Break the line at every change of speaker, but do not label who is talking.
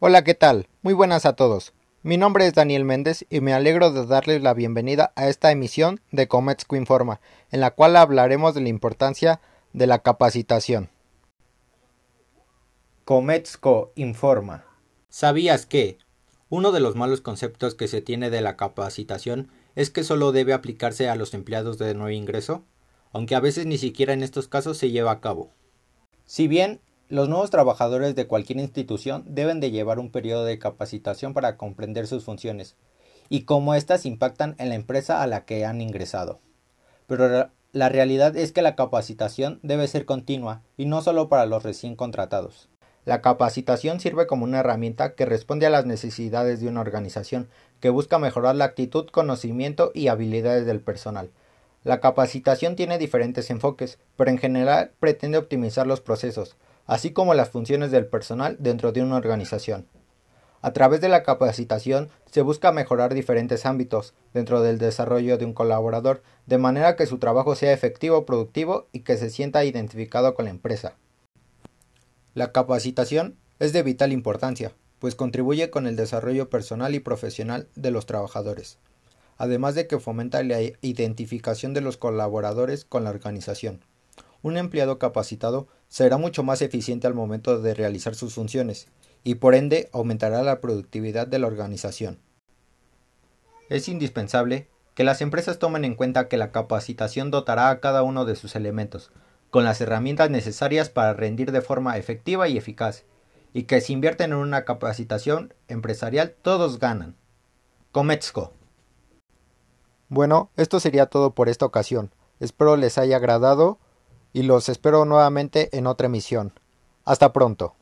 Hola, ¿qué tal? Muy buenas a todos. Mi nombre es Daniel Méndez y me alegro de darles la bienvenida a esta emisión de Cometsco Informa, en la cual hablaremos de la importancia de la capacitación. Cometsco Informa. ¿Sabías que uno de los malos conceptos que se tiene de la capacitación es que solo debe aplicarse a los empleados de nuevo ingreso? Aunque a veces ni siquiera en estos casos se lleva a cabo. Si bien los nuevos trabajadores de cualquier institución deben de llevar un periodo de capacitación para comprender sus funciones y cómo éstas impactan en la empresa a la que han ingresado. Pero la realidad es que la capacitación debe ser continua y no solo para los recién contratados. La capacitación sirve como una herramienta que responde a las necesidades de una organización, que busca mejorar la actitud, conocimiento y habilidades del personal. La capacitación tiene diferentes enfoques, pero en general pretende optimizar los procesos, así como las funciones del personal dentro de una organización. A través de la capacitación se busca mejorar diferentes ámbitos dentro del desarrollo de un colaborador, de manera que su trabajo sea efectivo, productivo y que se sienta identificado con la empresa. La capacitación es de vital importancia, pues contribuye con el desarrollo personal y profesional de los trabajadores, además de que fomenta la identificación de los colaboradores con la organización. Un empleado capacitado será mucho más eficiente al momento de realizar sus funciones y por ende aumentará la productividad de la organización. Es indispensable que las empresas tomen en cuenta que la capacitación dotará a cada uno de sus elementos con las herramientas necesarias para rendir de forma efectiva y eficaz, y que si invierten en una capacitación empresarial todos ganan. Cometsco. Bueno, esto sería todo por esta ocasión. Espero les haya agradado y los espero nuevamente en otra emisión. Hasta pronto.